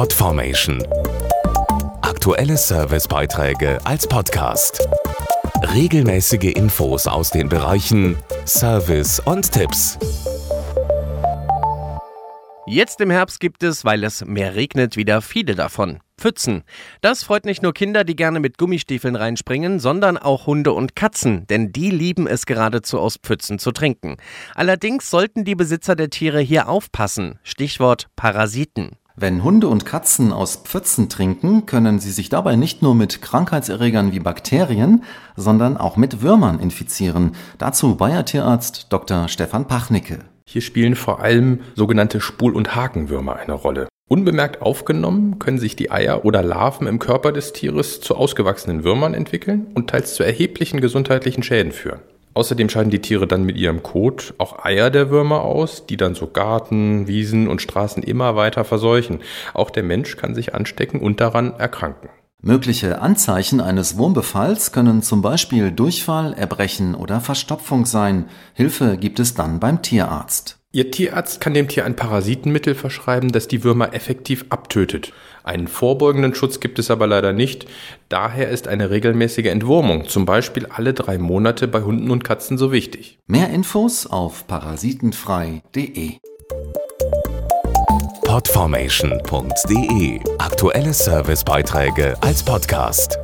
Podformation. Aktuelle Servicebeiträge als Podcast. Regelmäßige Infos aus den Bereichen Service und Tipps. Jetzt im Herbst gibt es, weil es mehr regnet, wieder viele davon. Pfützen. Das freut nicht nur Kinder, die gerne mit Gummistiefeln reinspringen, sondern auch Hunde und Katzen, denn die lieben es geradezu aus Pfützen zu trinken. Allerdings sollten die Besitzer der Tiere hier aufpassen. Stichwort Parasiten. Wenn Hunde und Katzen aus Pfützen trinken, können sie sich dabei nicht nur mit Krankheitserregern wie Bakterien, sondern auch mit Würmern infizieren. Dazu Bayer Tierarzt Dr. Stefan Pachnicke. Hier spielen vor allem sogenannte Spul- und Hakenwürmer eine Rolle. Unbemerkt aufgenommen können sich die Eier oder Larven im Körper des Tieres zu ausgewachsenen Würmern entwickeln und teils zu erheblichen gesundheitlichen Schäden führen. Außerdem scheiden die Tiere dann mit ihrem Kot auch Eier der Würmer aus, die dann so Garten, Wiesen und Straßen immer weiter verseuchen. Auch der Mensch kann sich anstecken und daran erkranken. Mögliche Anzeichen eines Wurmbefalls können zum Beispiel Durchfall, Erbrechen oder Verstopfung sein. Hilfe gibt es dann beim Tierarzt. Ihr Tierarzt kann dem Tier ein Parasitenmittel verschreiben, das die Würmer effektiv abtötet. Einen vorbeugenden Schutz gibt es aber leider nicht. Daher ist eine regelmäßige Entwurmung, zum Beispiel alle drei Monate bei Hunden und Katzen, so wichtig. Mehr Infos auf parasitenfrei.de. Podformation.de Aktuelle Servicebeiträge als Podcast.